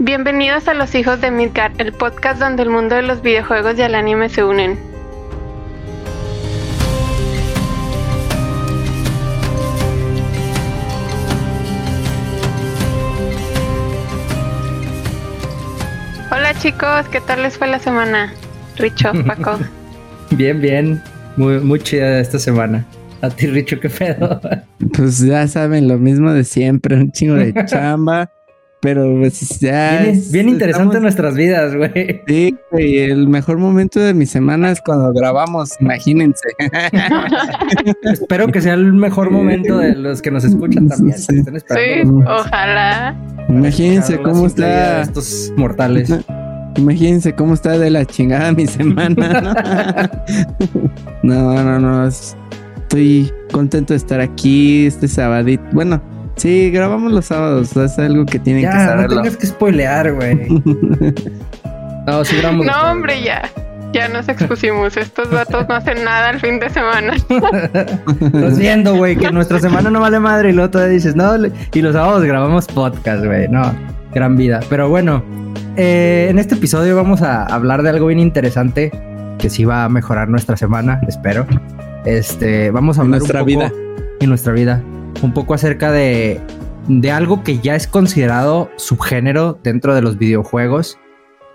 Bienvenidos a Los Hijos de Midgar, el podcast donde el mundo de los videojuegos y el anime se unen. Hola chicos, ¿qué tal les fue la semana? Richo, Paco. bien, bien. Muy, muy chida esta semana. A ti, Richo, qué pedo. Pues ya saben, lo mismo de siempre, un chingo de chamba. Pero pues ya. Bien, bien interesante nuestras vidas, güey. Sí, güey. El mejor momento de mi semana es cuando grabamos, imagínense. Espero que sea el mejor momento de los que nos escuchan también. Sí, ojalá. Imagínense cómo está. Estos mortales. Imagínense cómo está de la chingada mi semana. No, no, no. Estoy contento de estar aquí este sabadito. Bueno, Sí, grabamos los sábados. Es algo que tienen que saber. No tengas que spoilear, güey. no, sí grabamos. No, hombre, ya. Ya nos expusimos. Estos datos no hacen nada al fin de semana. Estás viendo, güey, que nuestra semana no vale madre y luego todavía dices, no, y los sábados grabamos podcast, güey. No, gran vida. Pero bueno, eh, en este episodio vamos a hablar de algo bien interesante que sí va a mejorar nuestra semana, espero. Este, vamos a hablar nuestra vida. En nuestra vida un poco acerca de, de algo que ya es considerado subgénero dentro de los videojuegos.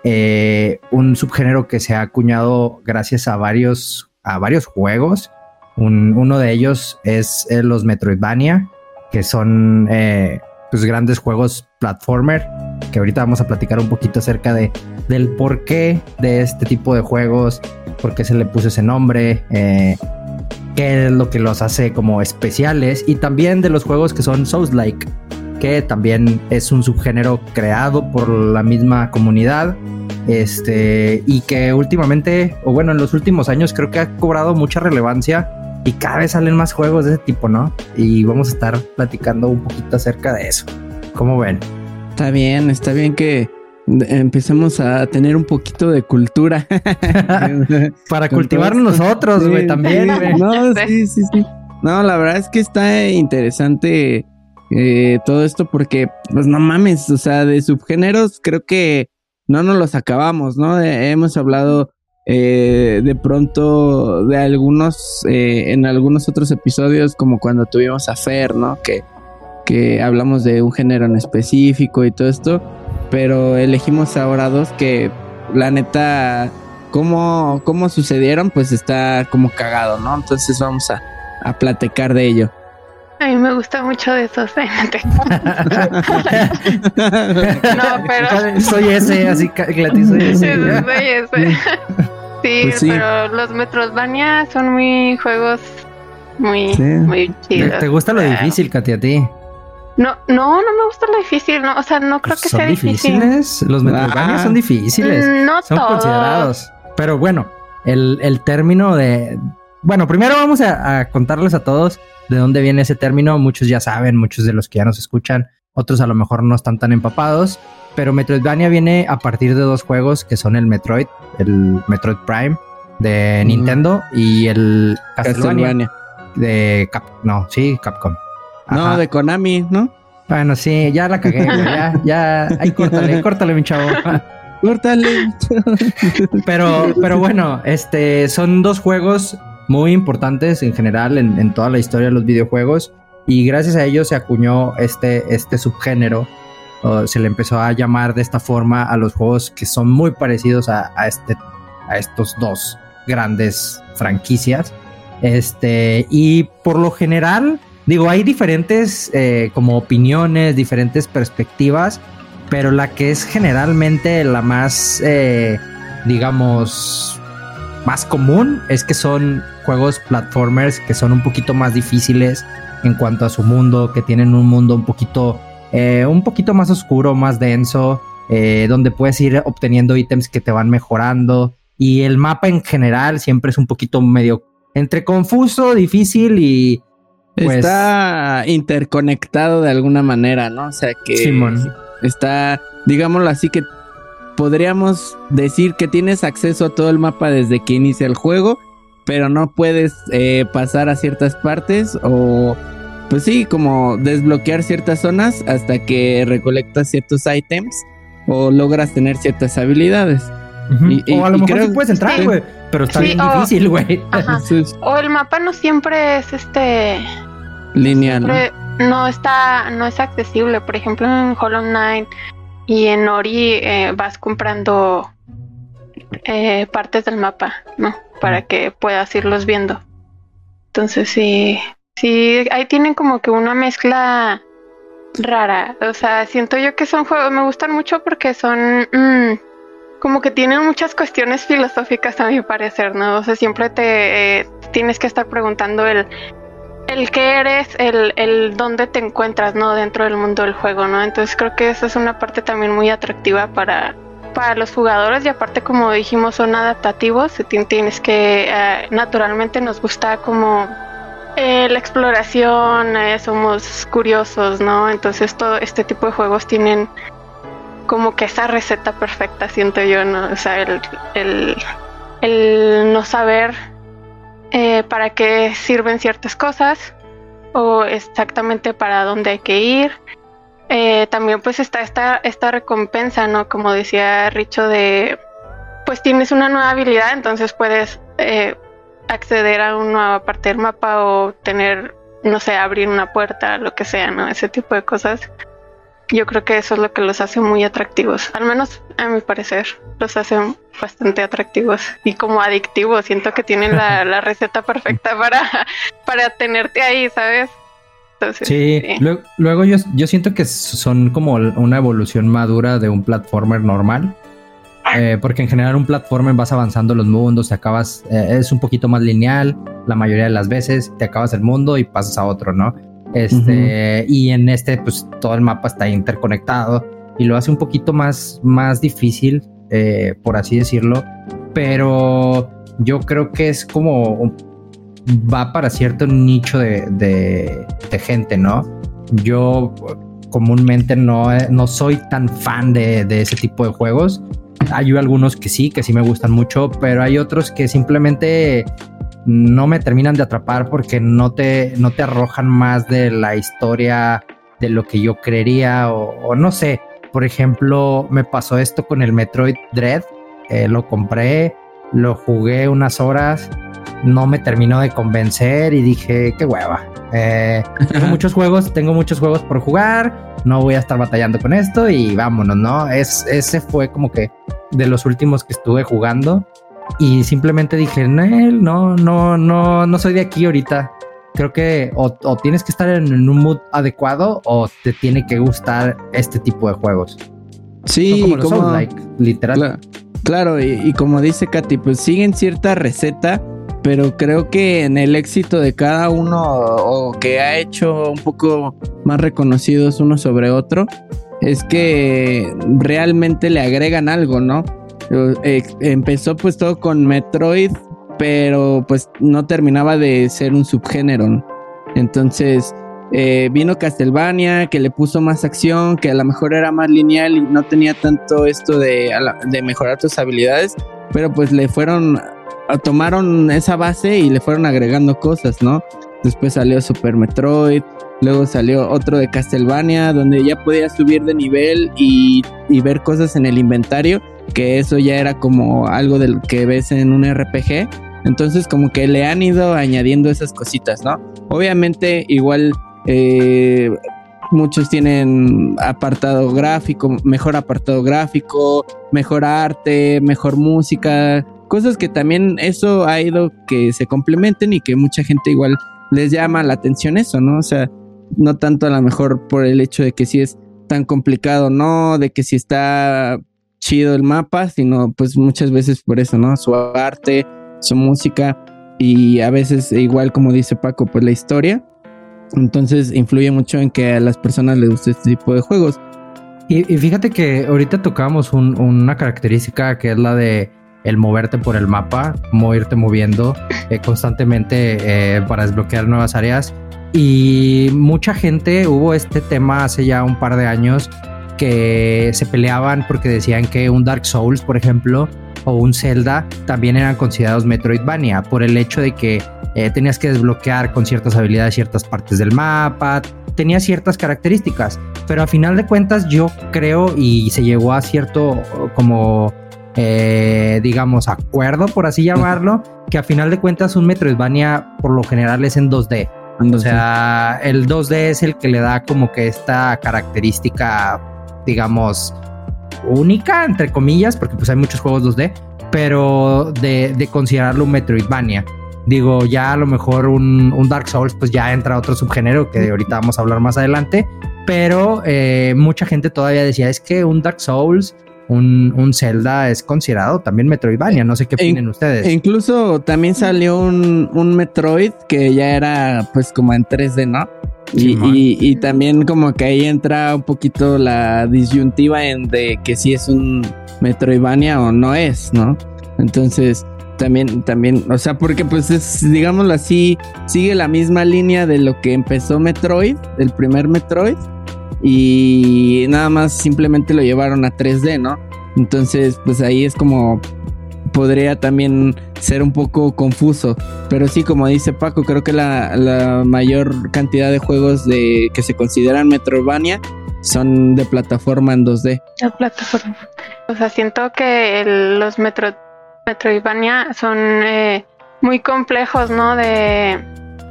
Eh, un subgénero que se ha acuñado gracias a varios, a varios juegos. uno de ellos es eh, los Metroidvania, que son eh, pues, grandes juegos platformer, que ahorita vamos a platicar un poquito acerca de, del porqué de este tipo de juegos, por qué se le puso ese nombre, qué es lo que los hace como especiales y también de los juegos que son Souls-like, que también es un subgénero creado por la misma comunidad. Este, y que últimamente, o bueno, en los últimos años creo que ha cobrado mucha relevancia y cada vez salen más juegos de ese tipo, ¿no? Y vamos a estar platicando un poquito acerca de eso. ¿Cómo ven? Está bien, está bien que empecemos a tener un poquito de cultura. Para cultivar nosotros, güey, también. No, sí, sí, sí. No, la verdad es que está interesante eh, todo esto porque, pues no mames, o sea, de subgéneros creo que no nos los acabamos, ¿no? hemos hablado eh, de pronto de algunos, eh, en algunos otros episodios, como cuando tuvimos a Fer, ¿no? Que, que hablamos de un género en específico y todo esto pero elegimos ahora dos que la neta, cómo, cómo sucedieron, pues está como cagado, ¿no? Entonces vamos a, a platicar de ello. A mí me gusta mucho de esos. ¿eh? no, pero. Soy ese, así que soy ese. Sí, soy ese. Sí, pues sí, pero los Metroidvania son muy juegos muy, muy chidos. ¿Te gusta lo difícil, Katy, a ti? No, no, no me gusta lo difícil, no, o sea, no creo que sea difícil. difíciles? Los Metroidvania son difíciles. Mm, no son considerados. Pero bueno, el, el, término de. Bueno, primero vamos a, contarles a todos de dónde viene ese término. Muchos ya saben, muchos de los que ya nos escuchan, otros a lo mejor no están tan empapados. Pero Metroidvania viene a partir de dos juegos que son el Metroid, el Metroid Prime de Nintendo y el Castlevania, de Cap no, sí, Capcom. No, de Konami, ¿no? Bueno, sí, ya la cagué, ya, ya, ahí córtale, córtale, mi chavo. Córtale. pero, pero bueno, este, son dos juegos muy importantes en general en, toda la historia de los videojuegos y gracias a ellos se acuñó este, este subgénero, se le empezó a llamar de esta forma a los juegos que son muy parecidos a, a, este, a estos dos grandes franquicias. Este, y por lo general, Digo, hay diferentes eh, como opiniones, diferentes perspectivas, pero la que es generalmente la más, eh, digamos, más común es que son juegos platformers que son un poquito más difíciles en cuanto a su mundo, que tienen un mundo un poquito, eh, un poquito más oscuro, más denso, donde puedes ir obteniendo ítems que te van mejorando. Y el mapa en general siempre es un poquito medio entre confuso, difícil y pues, está interconectado de alguna manera, ¿no? O sea que está, digámoslo así, que podríamos decir que tienes acceso a todo el mapa desde que inicia el juego, pero no puedes eh, pasar a ciertas partes o, pues sí, como desbloquear ciertas zonas hasta que recolectas ciertos ítems o logras tener ciertas habilidades. o a lo mejor puedes entrar, güey, pero está bien difícil, güey. o el mapa no siempre es este lineal. ¿no? está, no es accesible. Por ejemplo, en Hollow Knight y en Ori eh, vas comprando eh, partes del mapa, ¿no? Para que puedas irlos viendo. Entonces sí, sí, ahí tienen como que una mezcla rara. O sea, siento yo que son juegos, me gustan mucho porque son mm, como que tienen muchas cuestiones filosóficas a mi parecer, ¿no? O sea, siempre te eh, tienes que estar preguntando el el que eres, el, el dónde te encuentras, ¿no? Dentro del mundo del juego, ¿no? Entonces creo que esa es una parte también muy atractiva para, para los jugadores y aparte como dijimos son adaptativos, tienes que eh, naturalmente nos gusta como eh, la exploración, eh, somos curiosos, ¿no? Entonces todo este tipo de juegos tienen como que esa receta perfecta, siento yo, ¿no? O sea, el, el, el no saber para qué sirven ciertas cosas o exactamente para dónde hay que ir eh, también pues está esta, esta recompensa, ¿no? Como decía Richo, de pues tienes una nueva habilidad, entonces puedes eh, acceder a una nueva parte del mapa o tener, no sé, abrir una puerta, lo que sea, ¿no? Ese tipo de cosas. Yo creo que eso es lo que los hace muy atractivos, al menos a mi parecer, los hacen bastante atractivos y como adictivos. Siento que tienen la, la receta perfecta para, para tenerte ahí, ¿sabes? sí, Luego, yo, yo, siento que son como una evolución madura de un platformer normal. Eh, porque en general un platformer vas avanzando los mundos, te acabas, eh, es un poquito más lineal la mayoría de las veces, te acabas el mundo y pasas a otro, ¿no? Este, Y en este, pues todo el mapa está interconectado y lo hace un poquito más, más difícil, eh, por así decirlo. Pero yo creo que es como va para cierto nicho de, gente, ¿no? Yo comúnmente no, no soy tan fan de, ese tipo de juegos. Hay algunos que sí, que sí me gustan mucho, pero hay otros que simplemente no me terminan de atrapar porque no te, no te arrojan más de la historia de lo que yo creería o, no sé. Por ejemplo, me pasó esto con el Metroid Dread. Eh, lo compré, lo jugué unas horas no me terminó de convencer y dije, qué hueva. Eh, tengo muchos juegos, tengo muchos juegos por jugar, no voy a estar batallando con esto y vámonos, ¿no? Es, ese fue como que de los últimos que estuve jugando y simplemente dije, no, no, no, no soy de aquí ahorita. Creo que o, tienes que estar en, un mood adecuado o te tiene que gustar este tipo de juegos. Sí, como, like, literal. Claro, y, y, como dice Katy, pues siguen cierta receta pero creo que en el éxito de cada uno o que ha hecho un poco más reconocidos uno sobre otro es que realmente le agregan algo, ¿no? Eh, empezó pues todo con Metroid, pero pues no terminaba de ser un subgénero. Entonces eh, vino Castlevania, que le puso más acción, que a lo mejor era más lineal y no tenía tanto esto de, de mejorar tus habilidades, pero pues le fueron tomaron esa base y le fueron agregando cosas, ¿no? Después salió Super Metroid, luego salió otro de Castlevania, donde ya podías subir de nivel y, ver cosas en el inventario, que eso ya era como algo del que ves en un RPG. Entonces como que le han ido añadiendo esas cositas, ¿no? Obviamente igual eh, muchos tienen apartado gráfico, mejor apartado gráfico, mejor arte, mejor música, cosas que también eso ha ido que se complementen y que mucha gente igual les llama la atención eso, ¿no? O sea, no tanto a lo mejor por el hecho de que si es tan complicado, no, de que si está chido el mapa, sino pues muchas veces por eso, ¿no? Su arte, su música y a veces igual como dice Paco, pues la historia. Entonces influye mucho en que a las personas les guste este tipo de juegos. Y, fíjate que ahorita tocamos una característica que es la de el moverte por el mapa, como irte moviendo eh, constantemente eh, para desbloquear nuevas áreas. Y mucha gente, hubo este tema hace ya un par de años que se peleaban porque decían que un Dark Souls, por ejemplo, o un Zelda también eran considerados Metroidvania por el hecho de que eh, tenías que desbloquear con ciertas habilidades ciertas partes del mapa, tenía ciertas características. pero a final de cuentas yo creo y se llegó a cierto como eh, digamos acuerdo por así llamarlo que a final de cuentas un Metroidvania por lo general es en 2D. O sea, el 2D es el que le da como que esta característica, digamos, única, entre comillas, porque pues hay muchos juegos 2D, pero de, de considerarlo un Metroidvania. Digo, ya a lo mejor un, un, Dark Souls, pues ya entra otro subgénero que ahorita vamos a hablar más adelante. Pero eh, mucha gente todavía decía, es que un Dark Souls, un, un Zelda es considerado también Metroidvania. No sé qué e opinen ustedes. E incluso también salió un, un, Metroid que ya era pues como en 3D, ¿no? Y, y, y, también como que ahí entra un poquito la disyuntiva en de que si es un Metroidvania o no es, ¿no? Entonces, también, también, o sea, porque pues es, digámoslo así, sigue la misma línea de lo que empezó Metroid, el primer Metroid, y nada más simplemente lo llevaron a 3D, ¿no? Entonces, pues ahí es como podría también ser un poco confuso. Pero sí, como dice Paco, creo que la, la mayor cantidad de juegos de que se consideran Metroidvania son de plataforma en 2D. De plataforma. O sea, siento que los Metro Metroidvania son eh, muy complejos, ¿no? De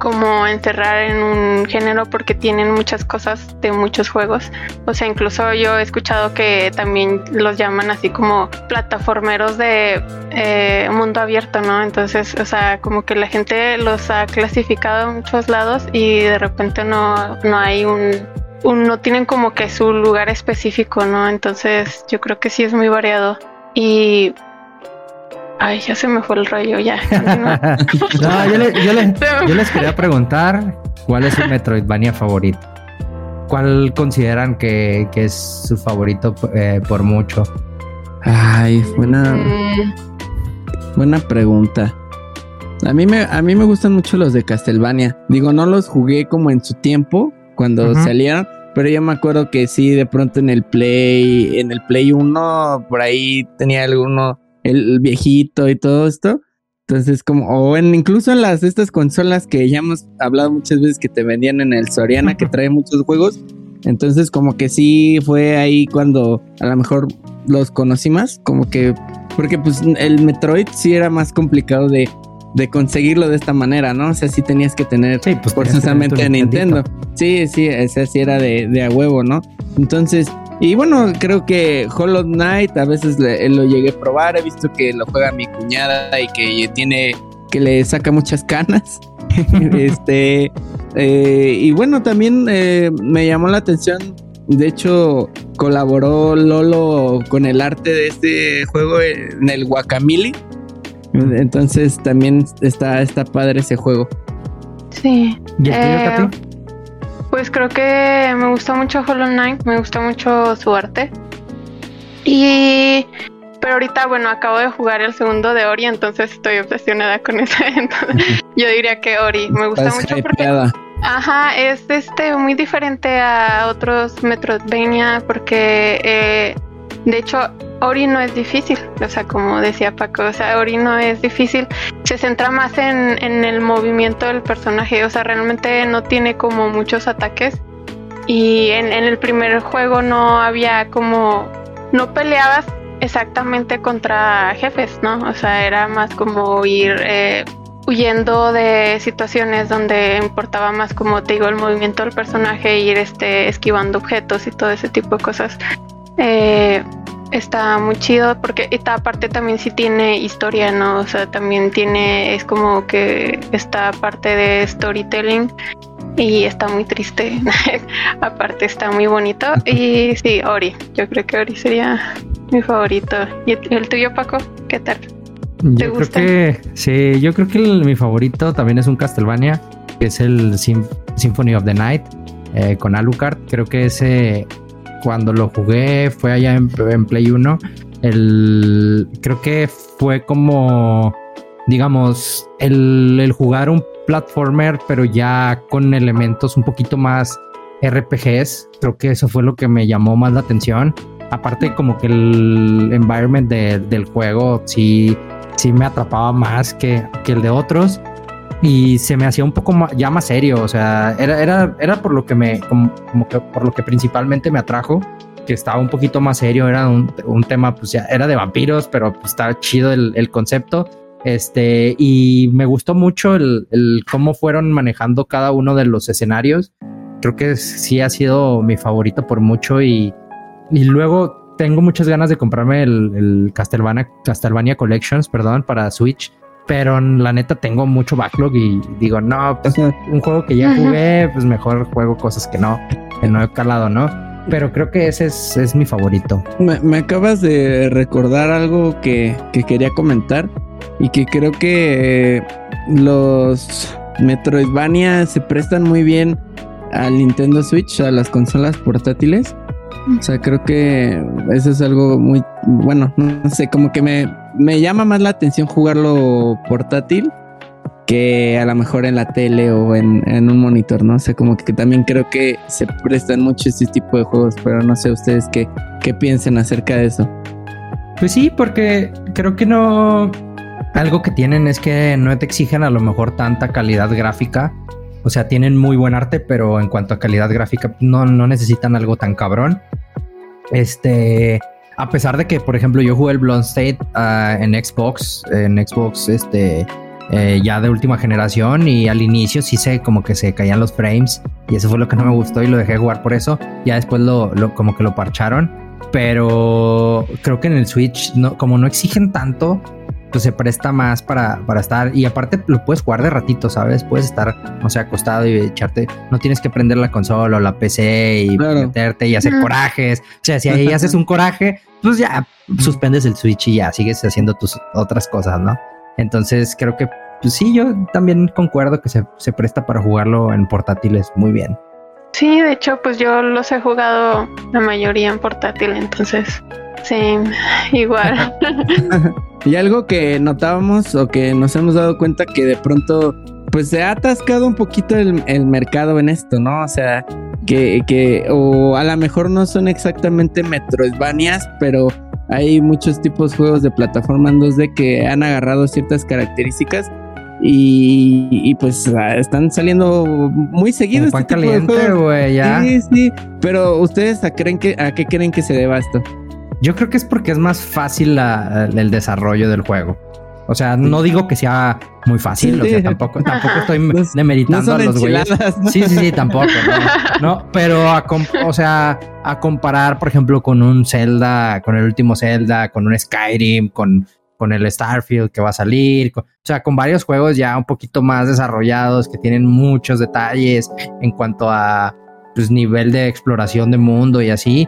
como encerrar en un género porque tienen muchas cosas de muchos juegos. O sea, incluso yo he escuchado que también los llaman así como plataformeros de eh, mundo abierto, ¿no? Entonces, o sea, como que la gente los ha clasificado en muchos lados y de repente no, no hay un no tienen como que su lugar específico, ¿no? Entonces, yo creo que sí es muy variado. Y Ay, ya se me fue el rollo, ya. no, yo, les quería preguntar cuál es su Metroidvania favorito. ¿Cuál consideran que, es su favorito eh, por mucho? Ay, buena, mm. buena pregunta. A mí, me, a mí me gustan mucho los de Castlevania. Digo, no los jugué como en su tiempo, cuando salieron, pero yo me acuerdo que sí, de pronto en el Play, en el Play 1, por ahí tenía alguno el viejito y todo esto. Entonces, como, o en, incluso en las estas consolas que ya hemos hablado muchas veces que te vendían en el Soriana, que trae muchos juegos. Entonces, como que sí fue ahí cuando a lo mejor los conocí más, como que, porque pues el Metroid sí era más complicado de, de conseguirlo de esta manera, ¿no? O sea, sí tenías que tener sí, pues, forzosamente Nintendo. Sí, sí, ese sí era de, de a huevo, ¿no? Entonces, y bueno, creo que Hollow Knight a veces lo llegué a probar. He visto que lo juega mi cuñada y que tiene que le saca muchas canas. este eh, y bueno, también eh, me llamó la atención. De hecho, colaboró Lolo con el arte de este juego en el Guacamili. Entonces también está, está padre ese juego. Sí. ¿Y eh, pues creo que me gusta mucho Hollow Knight, me gusta mucho su arte. Y pero ahorita, bueno, acabo de jugar el segundo de Ori, entonces estoy obsesionada con ese. Entonces, yo diría que Ori me gusta mucho porque ajá, es este muy diferente a otros Metroidvania porque eh, de hecho Ori no es difícil, o sea, como decía Paco, o sea, Ori no es difícil, se centra más en, en el movimiento del personaje, o sea, realmente no tiene como muchos ataques y en, el primer juego no había como, no peleabas exactamente contra jefes, ¿no? O sea, era más como ir eh, huyendo de situaciones donde importaba más, como te digo, el movimiento del personaje, ir este, esquivando objetos y todo ese tipo de cosas. Eh, está muy chido porque esta parte también sí tiene historia, ¿no? O sea, también tiene, es como que esta parte de storytelling y está muy triste. Aparte está muy bonito. Y sí, Ori, yo creo que Ori sería mi favorito. ¿Y el tuyo, Paco? ¿Qué tal? ¿Te yo gusta? creo que sí, yo creo que mi favorito también es un Castlevania, que es el Symphony of the Night eh, con Alucard. Creo que ese cuando lo jugué fue allá en, Play 1. El, creo que fue como, digamos, el, el, jugar un platformer, pero ya con elementos un poquito más RPGs. Creo que eso fue lo que me llamó más la atención. Aparte, como que el environment del juego sí, sí me atrapaba más que, que el de otros. Y se me hacía un poco más, ya más serio, o sea, era, era, era por lo que me, como, que por lo que principalmente me atrajo, que estaba un poquito más serio, era un, un tema, pues ya era de vampiros, pero pues estaba chido el, el, concepto, este, y me gustó mucho el, el, cómo fueron manejando cada uno de los escenarios, creo que sí ha sido mi favorito por mucho y, y luego tengo muchas ganas de comprarme el, el Castlevania Collections, perdón, para Switch pero la neta tengo mucho backlog y digo, no, pues un juego que ya jugué, pues mejor juego cosas que no, que no he calado, ¿no? Pero creo que ese es, es mi favorito. Me, acabas de recordar algo que, que, quería comentar y que creo que eh, los Metroidvania se prestan muy bien al Nintendo Switch, a las consolas portátiles. O sea, creo que eso es algo muy bueno, no sé, como que me, me llama más la atención jugarlo portátil que a lo mejor en la tele o en, un monitor, ¿no? O sea, como que también creo que se prestan mucho este tipo de juegos, pero no sé ustedes qué, qué piensen acerca de eso. Pues sí, porque creo que no... Algo que tienen es que no te exigen a lo mejor tanta calidad gráfica. O sea, tienen muy buen arte, pero en cuanto a calidad gráfica no, no necesitan algo tan cabrón. Este, a pesar de que, por ejemplo, yo jugué el Blonde State uh, en Xbox, en Xbox, este, eh, ya de última generación y al inicio sí se como que se caían los frames y eso fue lo que no me gustó y lo dejé jugar por eso. Ya después lo, lo como que lo parcharon, pero creo que en el Switch no, como no exigen tanto, pues se presta más para, para estar. Y aparte lo puedes jugar de ratito, ¿sabes? Puedes estar, no sé, acostado y echarte. No tienes que prender la consola o la PC y meterte y hacer corajes. O sea, si ahí haces un coraje, pues ya suspendes el Switch y ya sigues haciendo tus otras cosas, ¿no? Entonces creo que, pues sí, yo también concuerdo que se, se presta para jugarlo en portátiles muy bien. Sí, de hecho, pues yo los he jugado la mayoría en portátil, entonces Sí, igual. y algo que notábamos o que nos hemos dado cuenta que de pronto pues se ha atascado un poquito el, mercado en esto, ¿no? O sea, que, que, o a lo mejor no son exactamente Metroidvanias, pero hay muchos tipos de juegos de plataforma en 2D que han agarrado ciertas características y, pues ah, están saliendo muy seguidos. Este caliente, güey, ya. Sí, sí. Pero ustedes a, creen que, a qué creen que se deba esto? Yo creo que es porque es más fácil el desarrollo del juego. O sea, no digo que sea muy fácil, o sea, tampoco, tampoco estoy demeritando a los güeyes. Sí, sí, sí, tampoco, no, pero a o sea, a comparar, por ejemplo, con un Zelda, con el último Zelda, con un Skyrim, con, con el Starfield que va a salir, o sea, con varios juegos ya un poquito más desarrollados que tienen muchos detalles en cuanto a pues, nivel de exploración de mundo y así.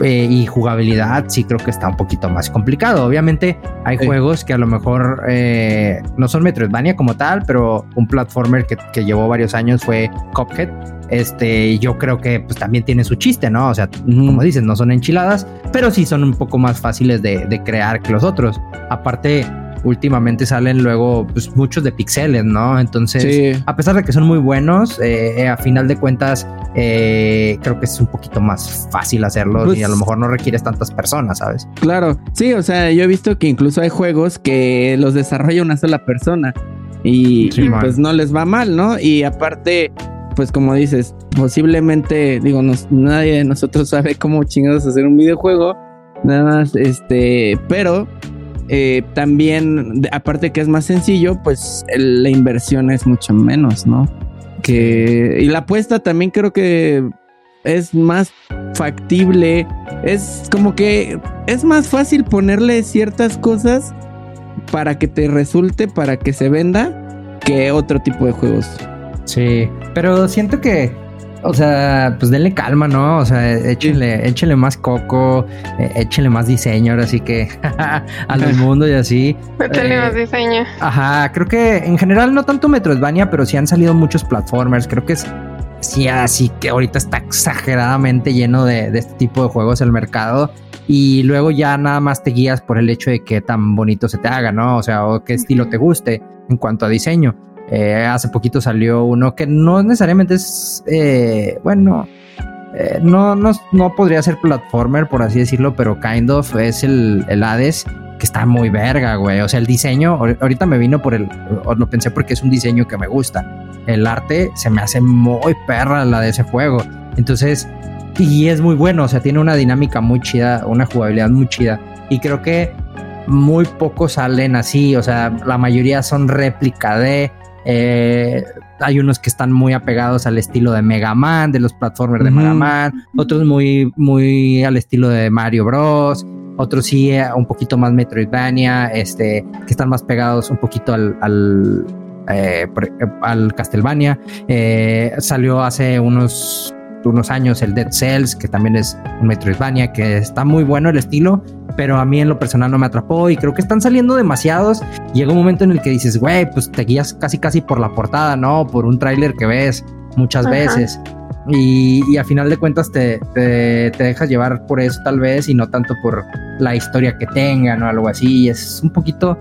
Eh, y jugabilidad sí creo que está un poquito más complicado. Obviamente hay juegos que a lo mejor eh, no son Metroidvania como tal, pero un platformer que, que, llevó varios años fue Cuphead. Este, yo creo que pues también tiene su chiste, ¿no? O sea, como dices, no son enchiladas, pero sí son un poco más fáciles de, de crear que los otros. Aparte, últimamente salen luego pues, muchos de pixeles, ¿no? Entonces, a pesar de que son muy buenos, eh, eh, a final de cuentas, eh, creo que es un poquito más fácil hacerlo y a lo pues mejor no requieres tantas personas, ¿sabes? Claro, sí, o sea, yo he visto que incluso hay juegos que los desarrolla una sola persona y, pues no les va mal, ¿no? Y aparte, pues como dices, posiblemente, digo, nadie de nosotros sabe cómo chingados hacer un videojuego, nada más, este, pero eh, también, aparte que es más sencillo, pues la inversión es mucho menos, ¿no? Que, y la apuesta también creo que es más factible. Es como que es más fácil ponerle ciertas cosas para que te resulte, para que se venda, que otro tipo de juegos. Sí, pero siento que o sea, pues denle calma, ¿no? O sea, échenle, échenle más coco, eh, échenle más diseño, ahora sí que a los mundo y así. Échenle más eh, diseño. Ajá, creo que en general no tanto Metroidvania, pero sí han salido muchos platformers. Creo que es sí, así que ahorita está exageradamente lleno de, de este tipo de juegos el mercado y luego ya nada más te guías por el hecho de que tan bonito se te haga, ¿no? O sea, o qué estilo te guste en cuanto a diseño. Eh, hace poquito salió uno que no necesariamente es, eh, bueno, eh, no, no, no, podría ser platformer, por así decirlo, pero kind of es el, el Hades, que está muy verga, güey. O sea, el diseño, ahorita me vino por el, lo pensé porque es un diseño que me gusta. El arte se me hace muy perra la de ese juego. Entonces, y es muy bueno, o sea, tiene una dinámica muy chida, una jugabilidad muy chida. Y creo que muy pocos salen así, o sea, la mayoría son réplica de... Eh, hay unos que están muy apegados al estilo de Mega Man, de los platformers de Mega Man, otros muy, muy al estilo de Mario Bros otros sí eh, un poquito más Metroidvania, este, que están más pegados un poquito al, al, eh, al Castlevania. Salió hace unos, unos años el Dead Cells, que también es un Metroidvania, que está muy bueno el estilo, pero a mí en lo personal no me atrapó y creo que están saliendo demasiados. Llega un momento en el que dices, güey, pues te guías casi casi por la portada, ¿no? Por un tráiler que ves muchas veces. Y, a final de cuentas te, te, dejas llevar por eso tal vez y no tanto por la historia que tengan o algo así. Es un poquito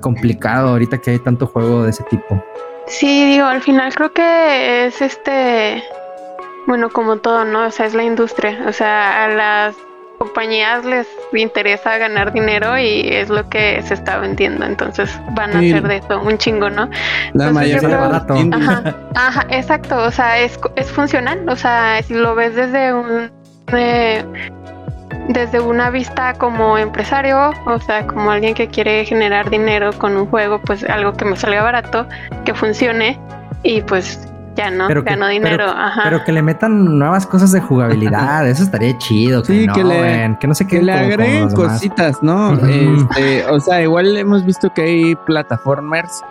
complicado ahorita que hay tanto juego de ese tipo. Sí, digo, al final creo que es este, bueno, como todo, ¿no? O sea, es la industria. O sea, a las compañías les interesa ganar dinero y es lo que se está vendiendo, entonces van a hacer de eso un chingo, ¿no? La mayoría barato. Ajá, ajá, exacto, o sea, es, es funcional, o sea, si lo ves desde un eh, desde una vista como empresario, o sea, como alguien que quiere generar dinero con un juego, pues algo que me salga barato, que funcione y pues ya no, pero ganó dinero, ajá. Pero que le metan nuevas cosas de jugabilidad, eso estaría chido. Sí, que, le, que no sé qué. le agreguen cositas, ¿no? este, o sea, igual hemos visto que hay plataformers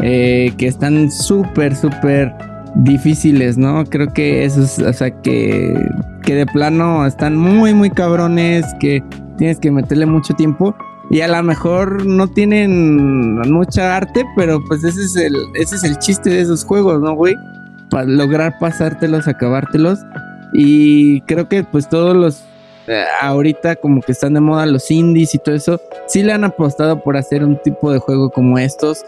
eh, que están súper, súper difíciles, ¿no? Creo que esos, o sea, que, que de plano están muy, muy cabrones, que tienes que meterle mucho tiempo. Y a lo mejor no tienen mucha arte, pero pues ese es el, ese es el chiste de esos juegos, ¿no, güey? Para lograr pasártelos, acabártelos. Y creo que pues todos los eh, ahorita como que están de moda los indies y todo eso, sí le han apostado por hacer un tipo de juego como estos,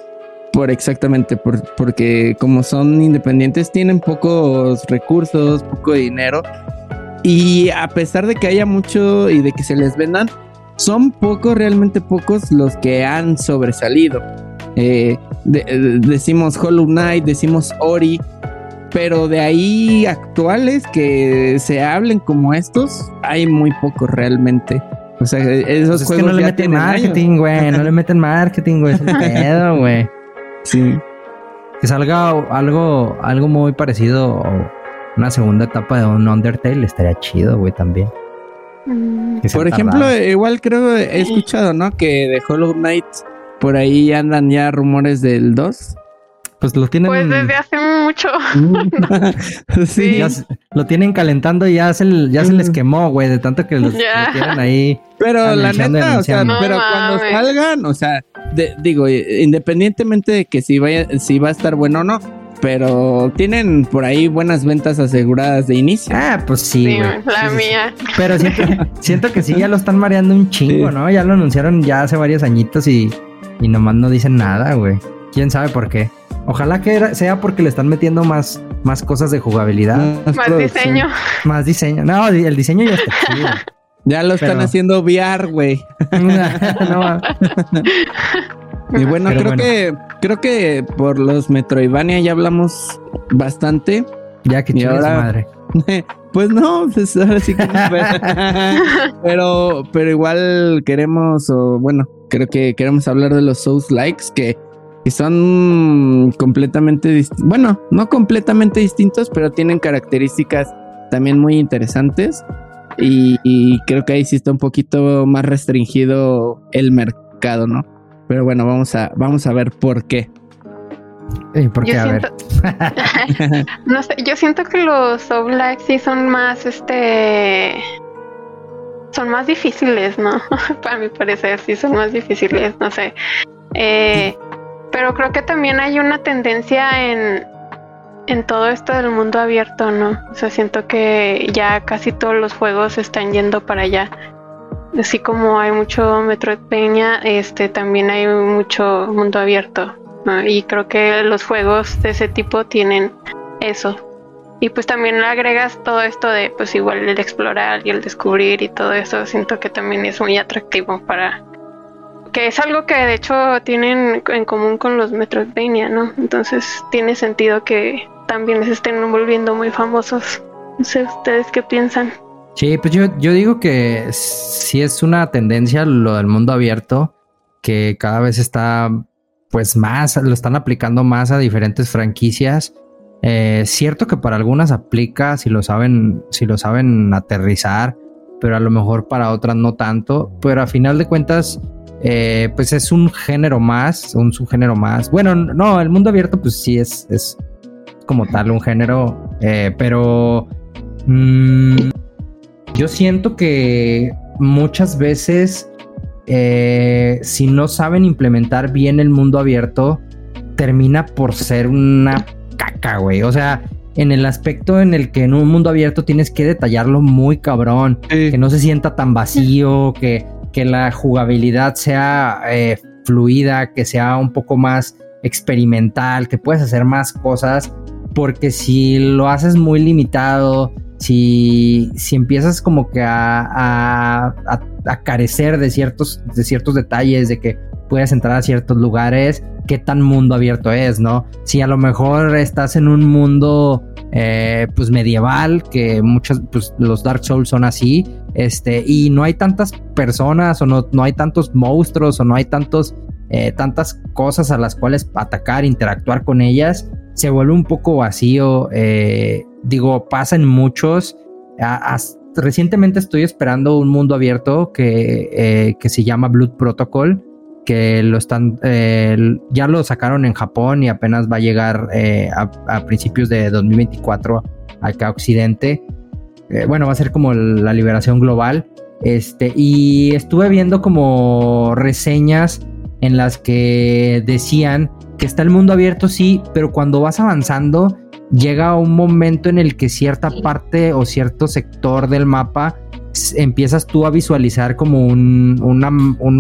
por exactamente, por, porque como son independientes tienen pocos recursos, poco dinero. Y a pesar de que haya mucho y de que se les vendan, son pocos, realmente pocos los que han sobresalido. Eh, decimos Hollow Knight, decimos Ori, pero de ahí actuales que se hablen como estos, hay muy pocos realmente. O sea, esos pues es que no le meten marketing, güey. No le meten marketing, güey. Es un pedo, güey. Sí. Que salga algo, algo muy parecido una segunda etapa de un Undertale estaría chido, güey, también. Mm. Por ejemplo, igual creo he escuchado, ¿no? Que de Hollow Knight por ahí andan ya rumores del 2. Pues lo tienen. Pues desde hace mucho. sí. lo tienen calentando y ya se, ya se les quemó, güey, de tanto que los, tienen ahí. Pero la neta, o sea, pero cuando salgan, o sea, digo, independientemente de que si vaya, si va a estar bueno o no, pero tienen por ahí buenas ventas aseguradas de inicio. Ah, pues sí, sí la mía. Pero siento, siento, que sí ya lo están mareando un chingo, ¿no? Ya lo anunciaron ya hace varios añitos y, y nomás no dicen nada, güey. ¿Quién sabe por qué? Ojalá que sea porque le están metiendo más, más cosas de jugabilidad. Más, diseño. Más diseño. No, el diseño ya está chido. Ya lo están haciendo VR, güey. y bueno, creo que creo que por los Metroidvania ya hablamos bastante. Ya que ahora... madre. Pues no, pues ahora sí que pero, pero igual queremos, o bueno, creo que queremos hablar de los Souls Likes que y son completamente, bueno, no completamente distintos, pero tienen características también muy interesantes. Y, creo que ahí sí está un poquito más restringido el mercado, ¿no? Pero bueno, vamos a, vamos a ver por qué. ¿Por qué? a ver. no sé, yo siento que los Oblax sí son más, este, son más difíciles, ¿no? Para mi parecer, sí son más difíciles, no sé. Eh, pero creo que también hay una tendencia en, en todo esto del mundo abierto, ¿no? O sea, siento que ya casi todos los juegos están yendo para allá. Así como hay mucho Metroidvania, este también hay mucho mundo abierto, ¿no? Y creo que los juegos de ese tipo tienen eso. Y pues también le agregas todo esto de pues igual el explorar y el descubrir y todo eso, siento que también es muy atractivo para que es algo que de hecho tienen en común con los Metroidvania, ¿no? Entonces tiene sentido que también se estén volviendo muy famosos. No sé ustedes qué piensan. Sí, pues yo, yo digo que sí es una tendencia lo del mundo abierto, que cada vez está pues más, lo están aplicando más a diferentes franquicias. Eh, cierto que para algunas aplica si lo saben, si lo saben aterrizar, pero a lo mejor para otras no tanto. Pero a final de cuentas, eh, pues es un género más, un subgénero más. Bueno, no, el mundo abierto, pues sí es, es como tal un género, eh, pero mm, yo siento que muchas veces, eh, si no saben implementar bien el mundo abierto, termina por ser una caca, güey. O sea, en el aspecto en el que en un mundo abierto tienes que detallarlo muy cabrón, que no se sienta tan vacío, que, que la jugabilidad sea eh, fluida, que sea un poco más experimental, que puedes hacer más cosas, porque si lo haces muy limitado, si, si empiezas como que a, carecer de ciertos, de ciertos detalles, de que puedes entrar a ciertos lugares, qué tan mundo abierto es, ¿no? Si a lo mejor estás en un mundo eh, pues medieval, que muchos, pues los Dark Souls son así, este, y no hay tantas personas o no, no hay tantos monstruos o no hay tantos, eh, tantas cosas a las cuales atacar, interactuar con ellas, se vuelve un poco vacío. Eh, digo, pasa en muchos. recientemente estoy esperando un mundo abierto que, que se llama Blood Protocol, que lo están, eh, ya lo sacaron en Japón y apenas va a llegar a, principios de 2024 acá a Occidente. bueno, va a ser como la liberación global. Este, y estuve viendo como reseñas en las que decían que está el mundo abierto, sí, pero cuando vas avanzando, llega un momento en el que cierta parte o cierto sector del mapa empiezas tú a visualizar como, un, una,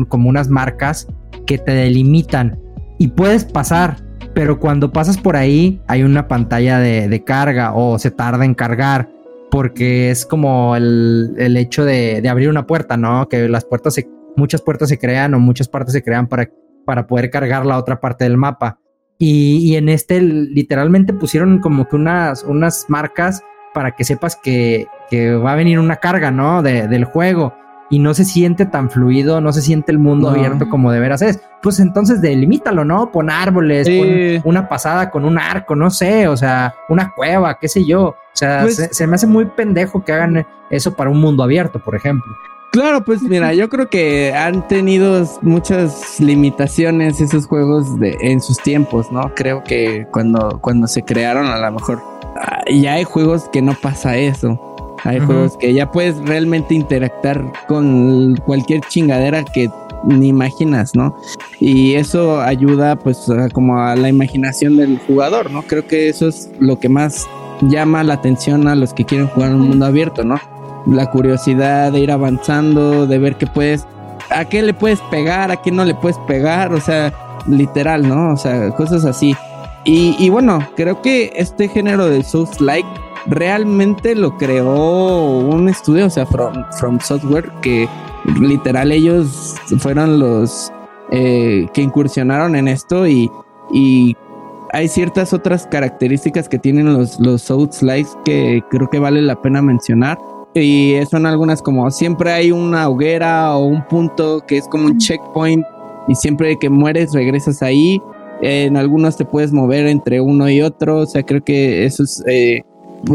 como unas marcas que te delimitan y puedes pasar, pero cuando pasas por ahí hay una pantalla de, carga o se tarda en cargar porque es como el, hecho de, abrir una puerta, ¿no? Que las puertas muchas puertas se crean o muchas partes se crean para para poder cargar la otra parte del mapa. Y, en este literalmente pusieron como que unas, unas marcas para que sepas que, va a venir una carga, ¿no? del juego. Y no se siente tan fluido, no se siente el mundo abierto como de veras es. Pues entonces delimítalo, ¿no? Pon árboles, pon una pasada con un arco, no sé, o sea, una cueva, qué sé yo. O sea, pues se me hace muy pendejo que hagan eso para un mundo abierto, por ejemplo. Claro, pues mira, yo creo que han tenido muchas limitaciones esos juegos de, en sus tiempos, ¿no? Creo que cuando, cuando se crearon a lo mejor ah, ya hay juegos que no pasa eso. Hay juegos que ya puedes realmente interactuar con cualquier chingadera que ni imaginas, ¿no? Y eso ayuda pues como a la imaginación del jugador, ¿no? Creo que eso es lo que más llama la atención a los que quieren jugar en un mundo abierto, ¿no? la curiosidad de ir avanzando, de ver qué puedes, a qué le puedes pegar, a qué no le puedes pegar, o sea, literal, ¿no? O sea, cosas así. Y, bueno, creo que este género de Souls Like realmente lo creó un estudio, o sea, From, from Software, que literal ellos fueron los eh, que incursionaron en esto y, y hay ciertas otras características que tienen los, los Souls que creo que vale la pena mencionar. Y son algunas como siempre hay una hoguera o un punto que es como un checkpoint y siempre que mueres regresas ahí. En algunos te puedes mover entre uno y otro. O sea, creo que eso es... Eh,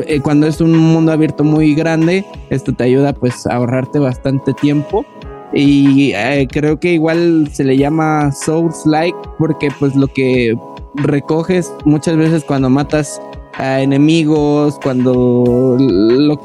eh, cuando es un mundo abierto muy grande, esto te ayuda pues a ahorrarte bastante tiempo. Y eh, creo que igual se le llama Souls Like porque pues lo que recoges muchas veces cuando matas a enemigos, cuando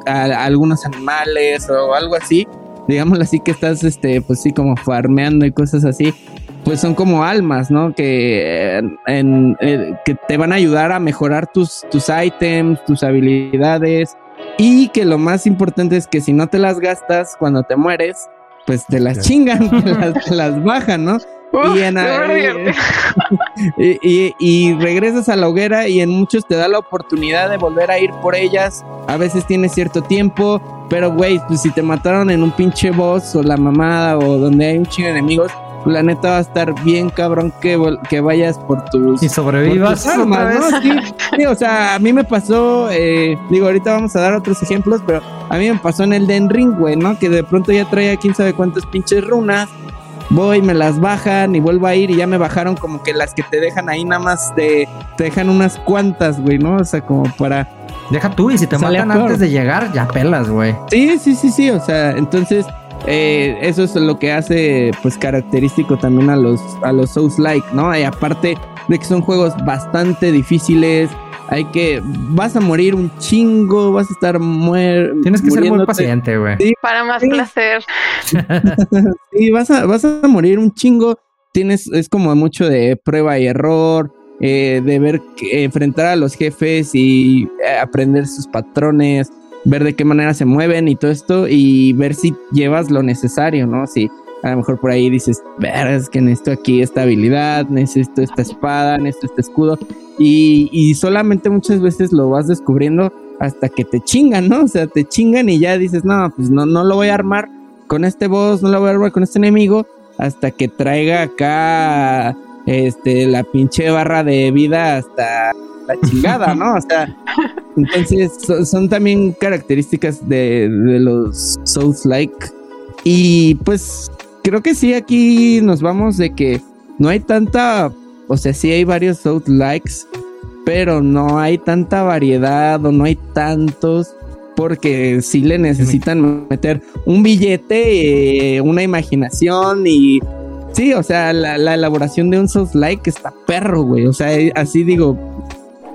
a, algunos animales o algo así, digámoslo así que estás este pues sí como farmeando y cosas así, pues son como almas, ¿no? Que en, eh, que te van a ayudar a mejorar tus tus ítems, tus habilidades y que lo más importante es que si no te las gastas cuando te mueres, pues te las chingan, te las bajan, ¿no? y, y, regresas a la hoguera y en muchos te da la oportunidad de volver a ir por ellas. A veces tienes cierto tiempo, pero güey, pues si te mataron en un pinche boss o la mamada o donde hay un chingo de enemigos, la neta va a estar bien cabrón que, que vayas por tus... Y sobrevivas. armas, ¿no? Sí, o sea, a mí me pasó, eh, digo, ahorita vamos a dar otros ejemplos, pero a mí me pasó en el Den Ring, güey, ¿no? Que de pronto ya traía quién sabe cuántas pinches runas voy, me las bajan y vuelvo a ir y ya me bajaron como que las que te dejan ahí nada más de, te dejan unas cuantas, güey, ¿no? O sea, como para... Deja tú y si te matan antes de llegar, ya pelas, güey. Sí, sí, sí, sí, o sea, entonces eh, eso es lo que hace pues característico también a los, a los Souls Like, ¿no? Y aparte de que son juegos bastante difíciles, hay que vas a morir un chingo, vas a estar muerto. Tienes que ser muy paciente, güey. Para más placer. sí, vas a, vas a morir un chingo. Tienes, es como mucho de prueba y error, eh, de ver, enfrentar a los jefes y eh, aprender sus patrones, ver de qué manera se mueven y todo esto, y ver si llevas lo necesario, ¿no? Si a lo mejor por ahí dices, es que necesito aquí esta habilidad, necesito esta espada, necesito este escudo. Y, y, solamente muchas veces lo vas descubriendo hasta que te chingan, ¿no? O sea, te chingan y ya dices, no, pues no, no lo voy a armar con este boss, no lo voy a armar con este enemigo, hasta que traiga acá este la pinche barra de vida hasta chingada, ¿no? O sea, entonces son, también características de, los Souls like. Y pues creo que sí, aquí nos vamos de que no hay tanta, o sea, sí hay varios South likes, pero no hay tanta variedad o no hay tantos porque sí le necesitan meter un billete, eh, una imaginación y sí, o sea, la, elaboración de un South like está perro, güey. O sea, eh, así digo,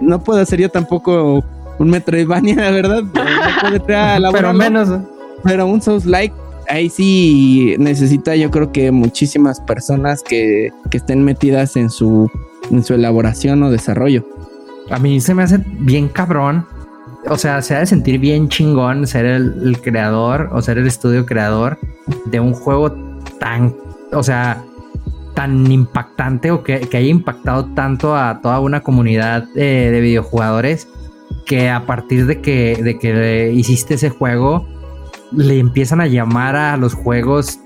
no puedo hacer yo tampoco un Metroidvania, de verdad. pero menos. Pero un Souls like ahí sí necesita yo creo que muchísimas personas que, estén metidas en su, en su elaboración o desarrollo. A mí se me hace bien cabrón. O sea, se ha de sentir bien chingón ser el, creador o ser el estudio creador de un juego tan, o sea, tan impactante o que, haya impactado tanto a toda una comunidad eh, de videojugadores que a partir de que, de que hiciste ese juego, le empiezan a llamar a los juegos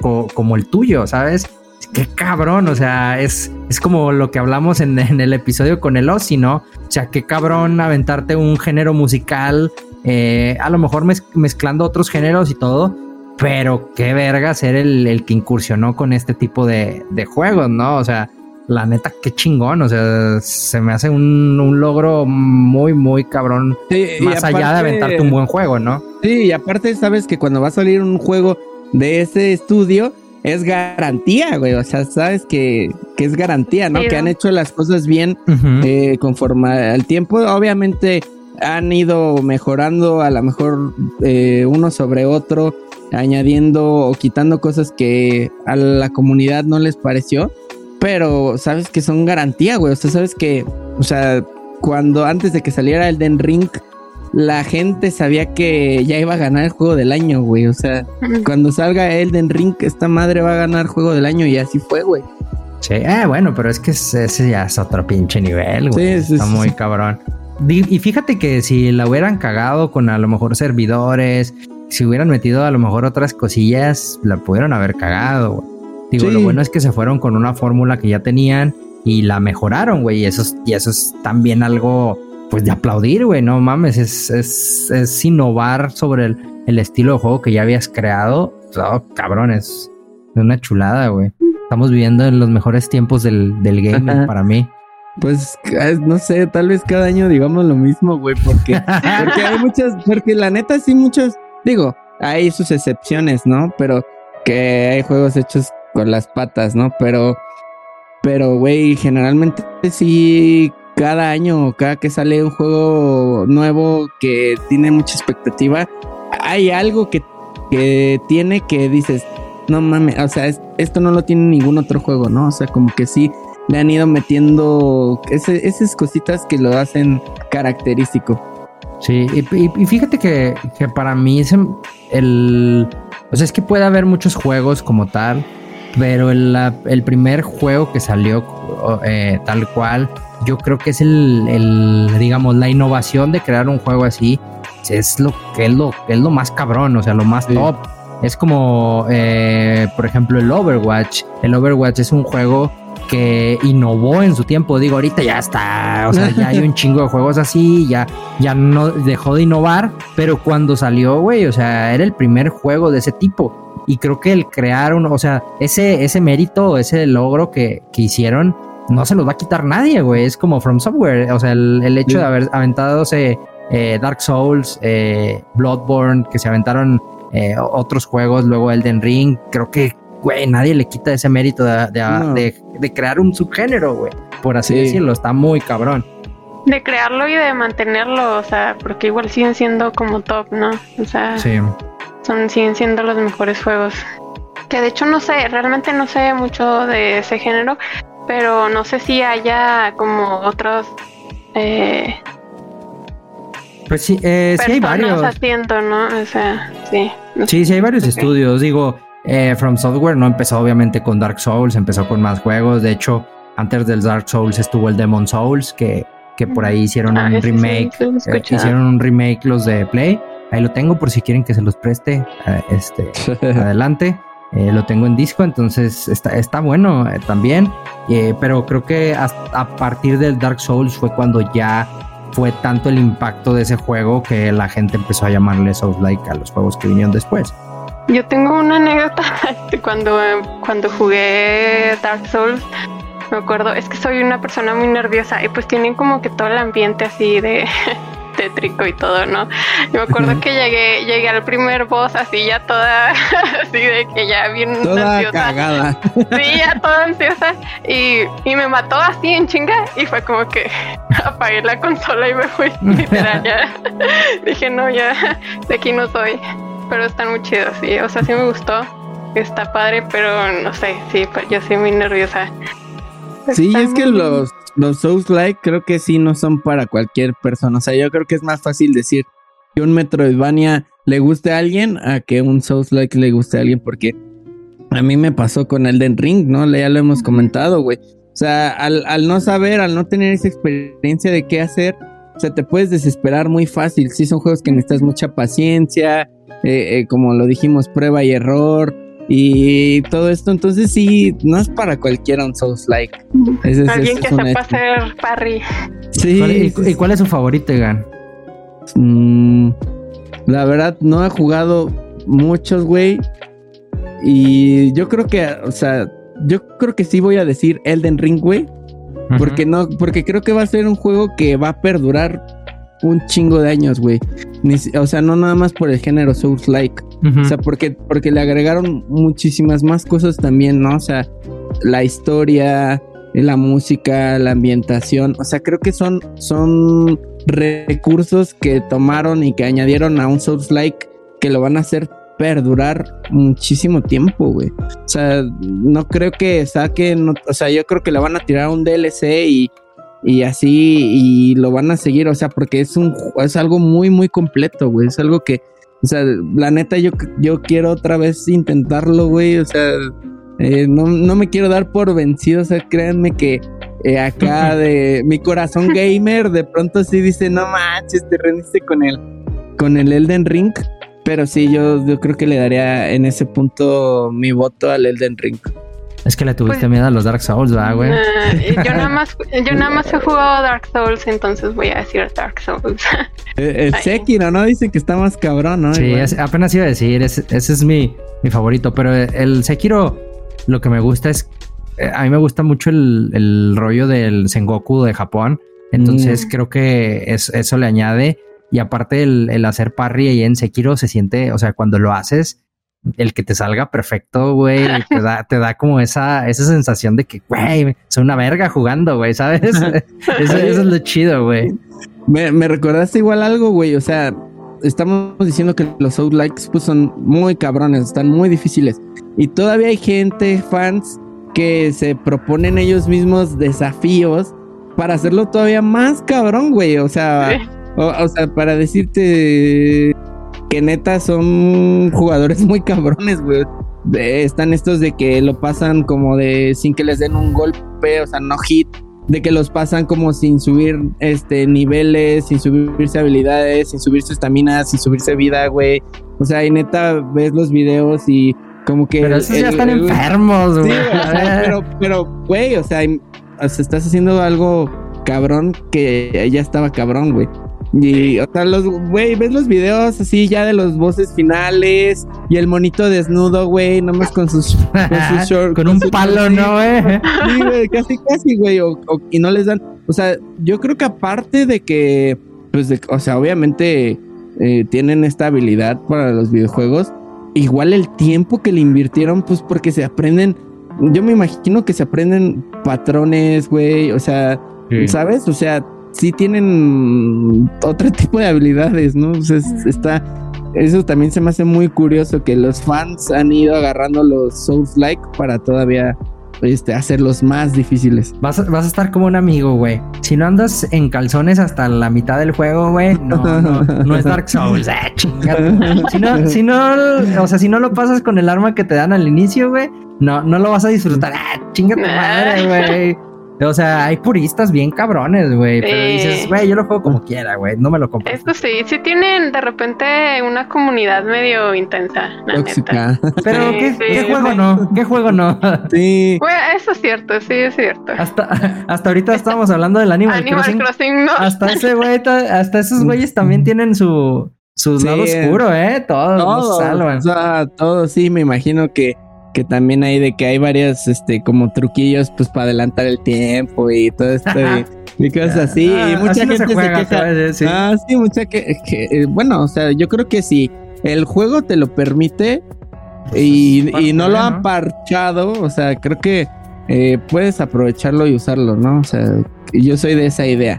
como el tuyo, ¿sabes? Qué cabrón, o sea, es, es como lo que hablamos en, el episodio con el Ozzy, ¿no? O sea, qué cabrón aventarte un género musical, eh, a lo mejor mezclando otros géneros y todo, pero qué verga ser el, el que incursionó con este tipo de, de juegos, ¿no? O sea, la neta, qué chingón. O sea, se me hace un, logro muy, muy cabrón. más allá de aventarte un buen juego, ¿no? Sí, y aparte, sabes que cuando va a salir un juego de ese estudio, es garantía, güey. O sea, sabes que, es garantía, ¿no? Que han hecho las cosas bien eh, conforme al tiempo. Obviamente han ido mejorando a lo mejor eh, uno sobre otro, añadiendo o quitando cosas que a la comunidad no les pareció pero sabes que son garantía, güey. O sea, sabes que, o sea, cuando antes de que saliera el Den Ring, la gente sabía que ya iba a ganar el juego del año, güey. O sea, cuando salga Elden Ring, esta madre va a ganar juego del año y así fue, güey. Sí, eh, bueno, pero es que ese ya es otro pinche nivel, güey. Sí, sí, Está muy cabrón. Y fíjate que si la hubieran cagado con a lo mejor servidores, si hubieran metido a lo mejor otras cosillas, la pudieron haber cagado, güey. Digo, lo bueno es que se fueron con una fórmula que ya tenían y la mejoraron, güey. Y eso es, y eso es también algo, pues, de aplaudir, güey. No mames, es, es, es innovar sobre el, estilo de juego que ya habías creado. Oh, cabrón, es una chulada, güey. Estamos viviendo en los mejores tiempos del, del game para mí. Pues no sé, tal vez cada año digamos lo mismo, güey, porque, porque hay muchas, porque la neta sí muchos, digo, hay sus excepciones, ¿no? Pero que hay juegos hechos con las patas, ¿no? Pero, pero, güey, generalmente sí, cada año, cada que sale un juego nuevo que tiene mucha expectativa, hay algo que, que tiene que dices, no mames, o sea, esto no lo tiene ningún otro juego, ¿no? O sea, como que sí le han ido metiendo esas cositas que lo hacen característico. Sí, y, fíjate que, que, para mí es el... O sea, es que puede haber muchos juegos como tal, pero el, primer juego que salió eh, tal cual, yo creo que es el, digamos, la innovación de crear un juego así, es lo que es lo, es lo más cabrón, o sea, lo más top. Es como, eh, por ejemplo, el Overwatch. El Overwatch es un juego que innovó en su tiempo. Digo, ahorita ya está, o sea, ya hay un chingo de juegos así, ya, ya no dejó de innovar, pero cuando salió, güey, o sea, era el primer juego de ese tipo. Y creo que el crear un, o sea, ese, ese mérito, ese logro que, que hicieron, no se los va a quitar nadie, güey. Es como From Software, o sea, el, hecho de haber aventado ese eh, Dark Souls, eh, Bloodborne, que se aventaron eh, otros juegos, luego Elden Ring, creo que güey, nadie le quita ese mérito de, de, crear un subgénero, güey. Por así decirlo, está muy cabrón. De crearlo y de mantenerlo, o sea, porque igual siguen siendo como top, ¿no? O sea, son, siguen siendo los mejores juegos. Que de hecho no sé, realmente no sé mucho de ese género, pero no sé si haya como otros eh, pues sí, eh, sí hay varios. haciendo, ¿no? O sea, sí. sí, sí hay varios estudios. Digo, eh, From Software no empezó obviamente con Dark Souls, empezó con más juegos. De hecho, antes del Dark Souls estuvo el Demon Souls, que, que por ahí hicieron ah, un remake. Eh, hicieron un remake los de Play. Ahí lo tengo por si quieren que se los preste. Eh, este, adelante. lo tengo en disco, entonces está, está bueno también. pero creo que a partir del Dark Souls fue cuando ya fue tanto el impacto de ese juego que la gente empezó a llamarle Souls-like a los juegos que vinieron después. Yo tengo una anécdota cuando, cuando jugué Dark Souls. Me acuerdo, es que soy una persona muy nerviosa y pues tienen como que todo el ambiente así de tétrico y todo, ¿no? Yo me acuerdo que llegué, llegué al primer boss así ya toda, así de que ya bien toda Cagada. Sí, ya toda ansiosa y, y me mató así en chinga y fue como que apagué la consola y me fui literal ya. Dije, no, ya de aquí no soy pero están muy chidos, sí. O sea, sí me gustó. Está padre, pero no sé, sí, yo soy muy nerviosa. Sí, es que los, los Souls Like creo que sí no son para cualquier persona. O sea, yo creo que es más fácil decir que un Metroidvania le guste a alguien a que un Souls Like le guste a alguien, porque a mí me pasó con Elden Ring, ¿no? Ya lo hemos comentado, güey. O sea, al, al no saber, al no tener esa experiencia de qué hacer, o sea, te puedes desesperar muy fácil. Sí, son juegos que necesitas mucha paciencia, eh, eh, como lo dijimos, prueba y error y todo esto. Entonces sí, no es para cualquiera un Souls like. Alguien que sepa hacer parry. Sí. ¿Y, cuál es su favorito, Egan? Mm, la verdad, no he jugado muchos, güey. Y yo creo que, o sea, yo creo que sí voy a decir Elden Ring, güey. Porque no, porque creo que va a ser un juego que va a perdurar un chingo de años, güey. O sea, no nada más por el género Souls like. O sea, porque, porque le agregaron muchísimas más cosas también, ¿no? O sea, la historia, la música, la ambientación. O sea, creo que son, son recursos que tomaron y que añadieron a un Souls like que lo van a hacer perdurar muchísimo tiempo, güey. O sea, no creo que saquen, o sea, yo creo que le van a tirar un DLC y y así y lo van a seguir, o sea, porque es un es algo muy muy completo, güey, es algo que o sea, la neta yo yo quiero otra vez intentarlo, güey, o sea, eh, no, me quiero dar por vencido, o sea, créanme que eh, acá de mi corazón gamer de pronto sí dice, "No manches, te rendiste con el con el Elden Ring." Pero sí, yo, yo creo que le daría en ese punto mi voto al Elden Ring. Es que le tuviste pues, miedo a los Dark Souls, ¿verdad, güey? yo, nada más, yo nada más he jugado Dark Souls, entonces voy a decir Dark Souls. Eh, el, Sekiro, ¿no? Dicen que está más cabrón, ¿no? Sí, apenas iba a decir, ese, es mi, mi favorito, pero el Sekiro lo que me gusta es, eh, a mí me gusta mucho el, rollo del Sengoku de Japón, entonces mm. creo que eso le añade, y aparte el, el hacer parry ahí en Sekiro se siente, o sea, cuando lo haces el que te salga perfecto, güey, te da, te da como esa, esa sensación de que, güey, soy una verga jugando, güey, ¿sabes? eso, es lo chido, güey. Me, me recordaste igual algo, güey, o sea, estamos diciendo que los South Likes pues son muy cabrones, están muy difíciles. Y todavía hay gente, fans, que se proponen ellos mismos desafíos para hacerlo todavía más cabrón, güey. O sea, o sea, para decirte que neta son jugadores muy cabrones, güey. están estos de que lo pasan como de sin que les den un golpe, o sea, no hit. de que los pasan como sin subir este niveles, sin subirse habilidades, sin subirse estamina, sin subirse vida, güey. O sea, y neta ves los videos y como que Pero esos ya están enfermos, güey. güey, o sea, pero pero güey, o sea, o sea, estás haciendo algo cabrón que ya estaba cabrón, güey. Y, o sea, los, güey, ves los videos así ya de los voces finales y el monito desnudo, güey, nomás con sus, con sus short- Con un palo, shorts, ¿no, güey? Sí, güey, casi, casi, güey. O, o- y no les dan. O sea, yo creo que aparte de que, pues, de- o sea, obviamente eh, tienen esta habilidad para los videojuegos, igual el tiempo que le invirtieron, pues, porque se aprenden. Yo me imagino que se aprenden patrones, güey. O sea, ¿sabes? O sea, sí tienen otro tipo de habilidades, ¿no? O sea, es- está. Eso también se me hace muy curioso que los fans han ido agarrando los Souls-like para todavía este, hacerlos más difíciles. Vas, a- vas a estar como un amigo, güey. Si no andas en calzones hasta la mitad del juego, güey, no, no, no es Dark Souls. Ah, chingada. Si no, si no, o sea, si no lo pasas con el arma que te dan al inicio, güey, no, no lo vas a disfrutar. Ah, chinga tu madre, güey. O sea, hay puristas bien cabrones, güey. Pero dices, güey, yo lo juego como quiera, güey. No me lo compro. Eso sí, sí tienen de repente una comunidad medio intensa, la neta. Pero, Sí, ¿qué, sí, qué sí. juego no? ¿Qué juego no? Sí. Güey, eso es cierto, sí es cierto. hasta, hasta ahorita estábamos hablando del Animal, Animal Crossing. Crossing, no. Hasta ese güey, ta- hasta esos güeyes también tienen su, su Sí. lado oscuro, ¿eh? Todos nos salvan. o sea, todo, sí, me imagino que, que también hay de que hay varias, este, como truquillos, pues, para adelantar el tiempo y todo esto y, y cosas así. Ah, y mucha así no gente se juega, se. Sí. Ah, sí, mucha que, que, eh, bueno, o sea, yo creo que si el juego te lo permite y, Pues, y no lo han parchado, o sea, creo que eh, puedes aprovecharlo y usarlo, ¿no? O sea, yo soy de esa idea.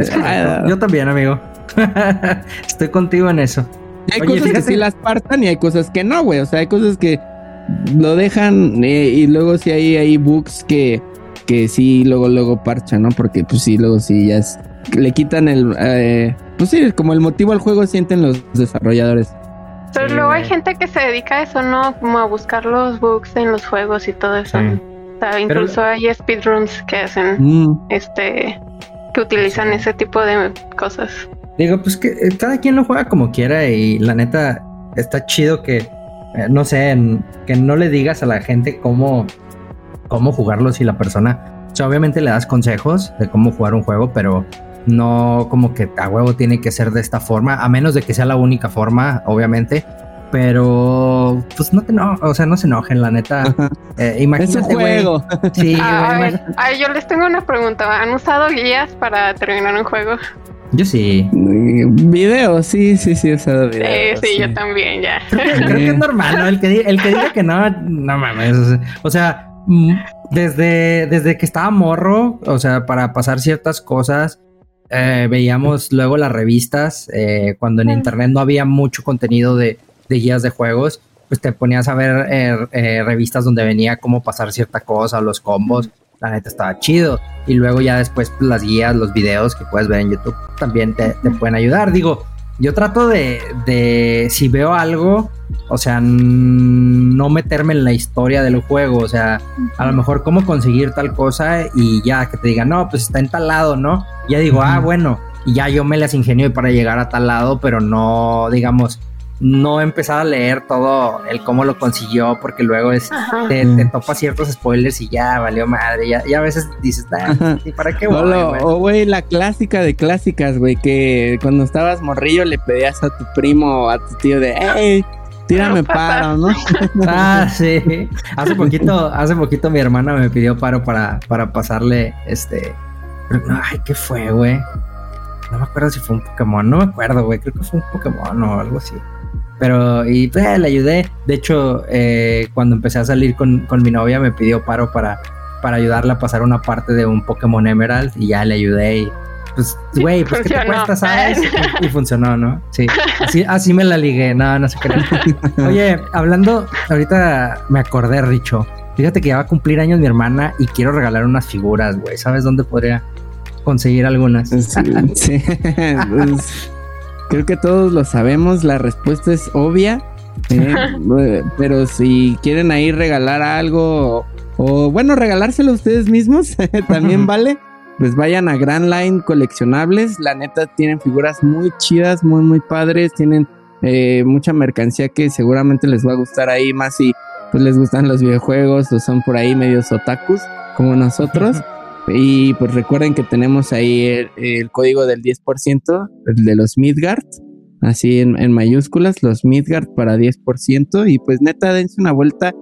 Es correcto. Yo también, amigo. Estoy contigo en eso. Hay Oye, cosas que sí las partan y hay cosas que no, güey. O sea, hay cosas que lo dejan eh, y luego sí hay, hay bugs que, que sí luego luego parchan, ¿no? Porque pues sí, luego sí ya es... Le quitan el... eh, pues sí, como el motivo al juego sienten los desarrolladores. Pero Sí, luego hay gente que se dedica a eso, ¿no? Como a buscar los bugs en los juegos y todo eso. Sí. O sea, incluso hay speedruns que hacen, Mm. este, que utilizan ese tipo de cosas. Digo, pues que eh, cada quien lo juega como quiera y la neta está chido que, eh, no sé, en- que no le digas a la gente cómo, cómo jugarlo si la persona, o sea, obviamente le das consejos de cómo jugar un juego, pero no como que a huevo tiene que ser de esta forma, a menos de que sea la única forma, obviamente. Pero, pues no te no, o sea, no se enojen, la neta. Eh, Es un imagínate, güey. juego. Sí, a ver, ay, yo les tengo una pregunta. ¿Han usado guías para terminar un juego? Yo sí. Videos, sí, sí, sí, he usado Sí, videos. sí, yo también, ya. Creo que es normal, ¿no? El que, di- el que diga que no, no mames. o sea- mm, desde, desde que estaba morro, o sea, para pasar ciertas cosas, eh, veíamos luego las revistas, eh, cuando en internet no había mucho contenido de, de guías de juegos, pues te ponías a ver eh, eh, revistas donde venía cómo pasar cierta cosa, los combos. La neta estaba chido. Y luego ya después pues, las guías, los videos que puedes ver en YouTube también te, te pueden ayudar. Digo, yo trato de, de si veo algo, o sea, no meterme en la historia del juego, o sea, a lo mejor cómo conseguir tal cosa y ya que te digan, no, pues está en tal lado, ¿no? Y ya digo, ah, bueno, y ya yo me las ingenio para llegar a tal lado, pero no, digamos, no empezar a leer todo el cómo lo consiguió, porque luego es, te, te topa ciertos spoilers y ya valió madre, ya, ya a veces dices. ¿y para qué O, voy, güey?" o, güey, la clásica de clásicas, güey, que cuando estabas morrillo le pedías a tu primo o a tu tío de, hey, tírame paro, ¿no? Ah, sí. Hace poquito, hace poquito mi hermana me pidió paro para, para pasarle este. Ay, ¿qué fue, güey? No me acuerdo si fue un Pokémon, no me acuerdo, güey. Creo que fue un Pokémon o algo así. Pero, y pues, le ayudé. De hecho, eh, cuando empecé a salir con, con mi novia, me pidió paro para, para ayudarla a pasar una parte de un Pokémon Emerald y ya le ayudé. Y pues, güey, pues, ¿qué te Funcionó. cuesta, sabes? Y, y funcionó, ¿no? Sí. Así, así me la ligué. No, no se crean. Oye, hablando, ahorita me acordé, Richo. Fíjate que ya va a cumplir años mi hermana y quiero regalar unas figuras, güey. ¿Sabes dónde podría conseguir algunas? Sí, sí. Creo que todos lo sabemos, la respuesta es obvia, Eh, pero si quieren ahí regalar algo o, bueno, regalárselo ustedes mismos, también vale. Pues vayan a Grand Line Coleccionables. La neta tienen figuras muy chidas, muy, muy padres. Tienen eh, mucha mercancía que seguramente les va a gustar ahí más si pues les gustan los videojuegos o son por ahí medios otakus como nosotros. Y pues recuerden que tenemos ahí el, código del 10%, el de los Midgard, así en, mayúsculas, los Midgard para 10%. Y pues neta, dense una vuelta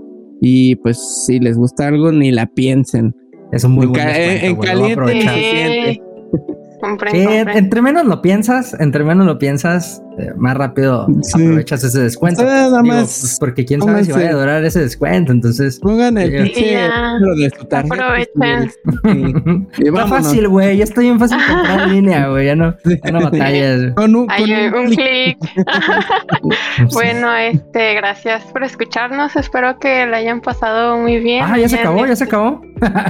y pues si les gusta algo, ni la piensen. Es un muy buen En, caliente entre menos lo piensas, entre menos lo piensas, eh, más rápido aprovechas ese descuento. Pues, porque quién sabe si vaya a durar ese descuento. Entonces, pongan el pinche de su tarjeta. Está fácil, güey. Ya estoy en fácil comprar en línea, güey. Ya no, ya no batallas. Con un, clic. bueno, este, gracias por escucharnos. Espero que la hayan pasado muy bien. Ah, ya se acabó, ya se acabó.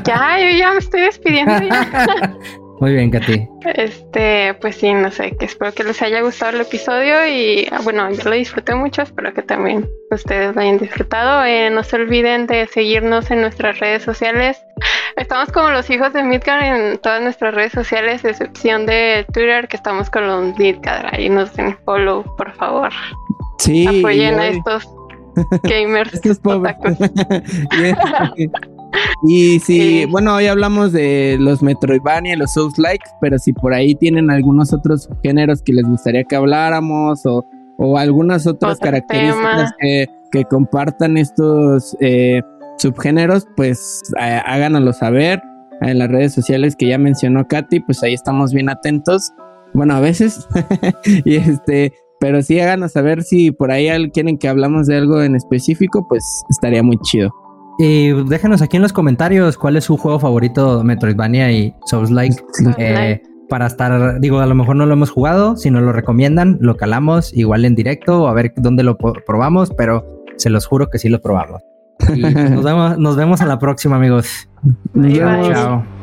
ya, yo ya me estoy despidiendo. Ya. Muy bien, Katy. Este, pues sí, no sé, que espero que les haya gustado el episodio y ah, bueno, yo lo disfruté mucho, espero que también ustedes lo hayan disfrutado. Eh, no se olviden de seguirnos en nuestras redes sociales. Estamos como los hijos de Midgar en todas nuestras redes sociales, excepción de Twitter, que estamos con los Midgar. Ahí nos den follow, por favor. Sí. Apoyen a estos gamers. estos pobres. Y si, bueno, hoy hablamos de los Metroidvania, los Souls Like, pero si por ahí tienen algunos otros géneros que les gustaría que habláramos o, o algunas otras características que, que, compartan estos eh, subgéneros, pues eh, háganoslo saber en las redes sociales que ya mencionó Katy, pues ahí estamos bien atentos. Bueno, a veces. y este, pero sí háganos saber si por ahí quieren que hablamos de algo en específico, pues estaría muy chido. Y déjenos aquí en los comentarios cuál es su juego favorito Metroidvania y Souls Like. Eh, para estar, digo, a lo mejor no lo hemos jugado, si no lo recomiendan, lo calamos igual en directo o a ver dónde lo probamos, pero se los juro que sí lo probamos. Y nos, vemos, nos vemos a la próxima, amigos. Chao.